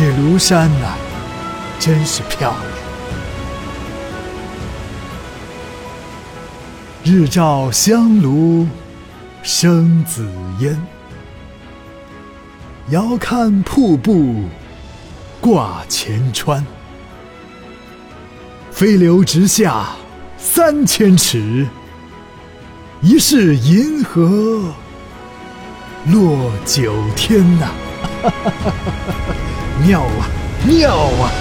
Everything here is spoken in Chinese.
这庐山呐，真是漂亮。日照香炉生紫烟，遥看瀑布挂前川。飞流直下三千尺，疑是银河落九天呐！妙啊，妙啊！